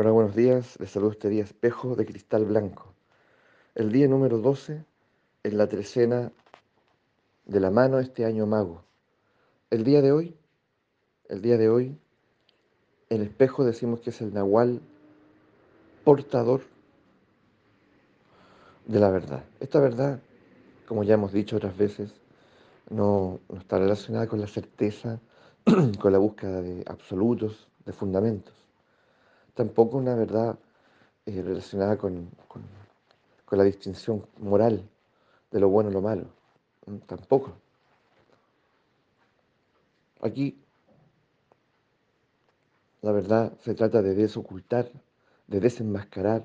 Hola, buenos días. Les saludo este día Espejo de Cristal Blanco. El día número 12 en la trecena de la mano este año mago. El día de hoy, el día de hoy, el espejo decimos que es el nahual portador de la verdad. Esta verdad, como ya hemos dicho otras veces, no, no está relacionada con la certeza, con la búsqueda de absolutos, de fundamentos tampoco una verdad eh, relacionada con, la distinción moral de lo bueno y lo malo. Mm, tampoco. Aquí la verdad se trata de desocultar, de desenmascarar,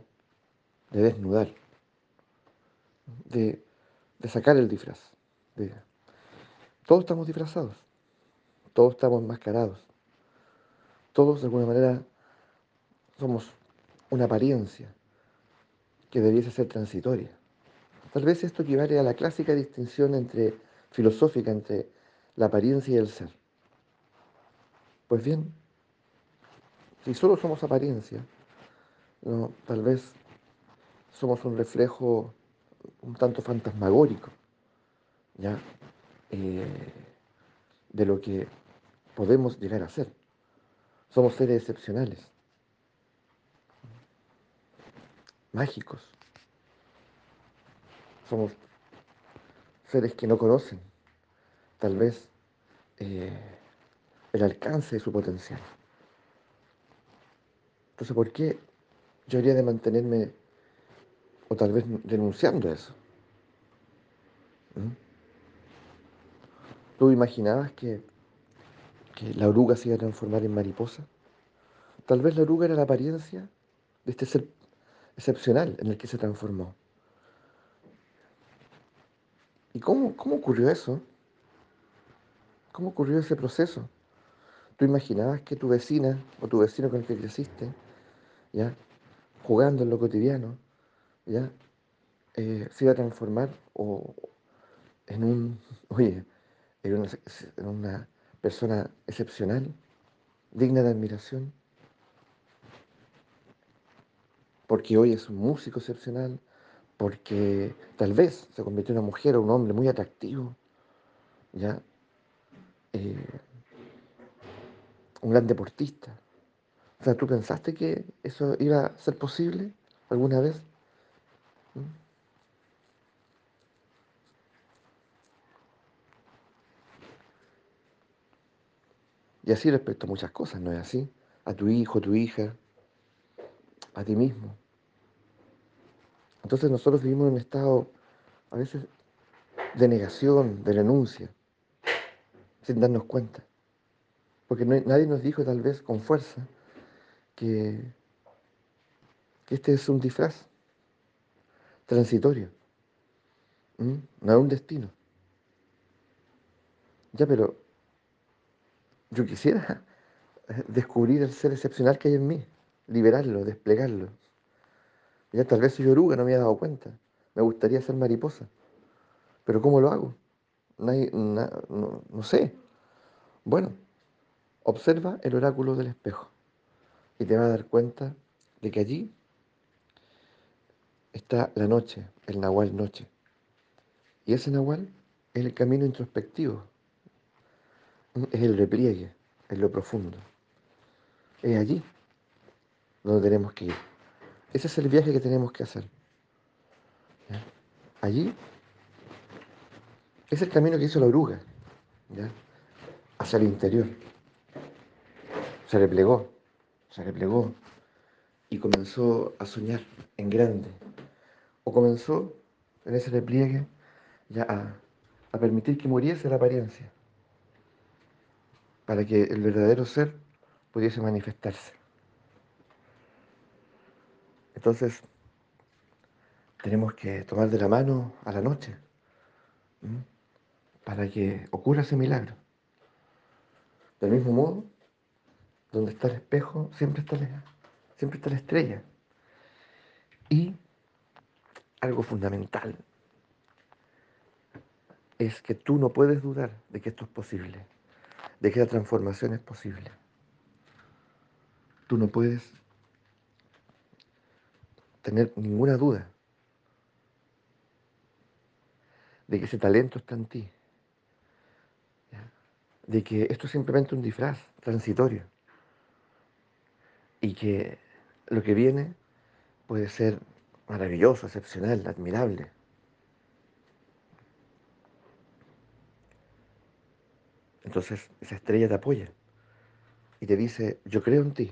de desnudar, de, de sacar el disfraz. De, todos estamos disfrazados, todos estamos enmascarados, todos de alguna manera somos una apariencia que debiese ser transitoria. Tal vez esto equivale a la clásica distinción entre filosófica entre la apariencia y el ser. Pues bien, si solo somos apariencia, tal vez somos un reflejo un tanto fantasmagórico, ¿ya? Eh, de lo que podemos llegar a ser. Somos seres excepcionales. Mágicos. Somos seres que no conocen tal vez eh, el alcance de su potencial. Entonces, ¿por qué yo habría de mantenerme o tal vez denunciando eso? ¿Mm? ¿Tú imaginabas que, que la oruga se iba a transformar en mariposa? Tal vez la oruga era la apariencia de este ser excepcional en el que se transformó. ¿Y cómo, cómo ocurrió eso? ¿Cómo ocurrió ese proceso? ¿Tú imaginabas que tu vecina o tu vecino con el que creciste, ya, jugando en lo cotidiano, ya, eh, se iba a transformar o en un, oye, en una, en una persona excepcional, digna de admiración? Porque hoy es un músico excepcional, porque tal vez se convirtió en una mujer o un hombre muy atractivo, ¿ya? Eh, un gran deportista. O sea, ¿tú pensaste que eso iba a ser posible alguna vez? Y así respecto a muchas cosas, ¿no es así? A tu hijo, a tu hija, a ti mismo. Entonces nosotros vivimos en un estado a veces de negación, de renuncia, sin darnos cuenta. Porque nadie nos dijo tal vez con fuerza que, este es un disfraz transitorio, no es un destino. Ya, pero yo quisiera descubrir el ser excepcional que hay en mí liberarlo, desplegarlo. Ya tal vez soy oruga, no me había dado cuenta. Me gustaría ser mariposa. Pero ¿cómo lo hago? no, no sé. Bueno, observa el oráculo del espejo y te vas a dar cuenta de que allí está la noche, el nahual noche. Y ese nahual es el camino introspectivo, es el repliegue, es lo profundo. Es allí donde tenemos que ir. Ese es el viaje que tenemos que hacer. Allí es el camino que hizo la oruga, hacia el interior. Se replegó, se replegó y comenzó a soñar en grande. O comenzó en ese repliegue ya a permitir que muriese la apariencia, para que el verdadero ser pudiese manifestarse. Entonces, tenemos que tomar de la mano a la noche para que ocurra ese milagro. Del mismo modo, donde está el espejo, siempre está la, siempre está la estrella. Y algo fundamental es que tú no puedes dudar de que esto es posible, de que la transformación es posible. Tú no puedes tener ninguna duda de que ese talento está en ti, de que esto es simplemente un disfraz transitorio y que lo que viene puede ser maravilloso, excepcional, admirable. Entonces esa estrella te apoya y te dice, yo creo en ti.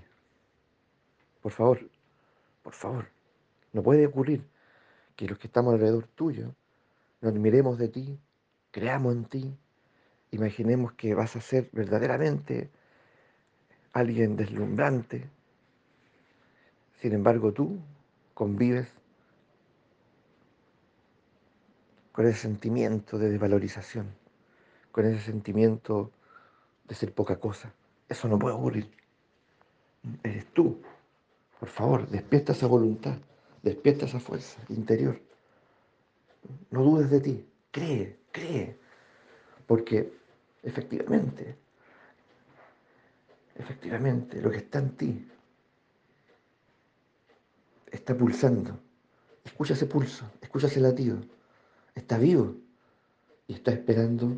Por favor, por favor. No puede ocurrir que los que estamos alrededor tuyo nos admiremos de ti, creamos en ti, imaginemos que vas a ser verdaderamente alguien deslumbrante. Sin embargo, tú convives con ese sentimiento de desvalorización, con ese sentimiento de ser poca cosa. Eso no puede ocurrir. Eres tú. Por favor, despierta esa voluntad, despierta esa fuerza interior. No dudes de ti, cree, cree. Porque efectivamente, efectivamente, lo que está en ti está pulsando. Escucha ese pulso, escucha ese latido. Está vivo y está esperando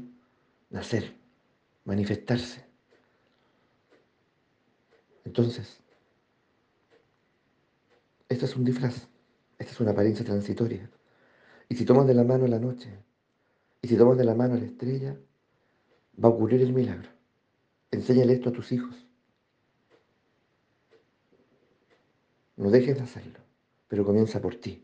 nacer, manifestarse. Entonces, este es un disfraz, esta es una apariencia transitoria. Y si tomas de la mano la noche, y si tomas de la mano la estrella, va a ocurrir el milagro. Enséñale esto a tus hijos. No dejes de hacerlo, pero comienza por ti.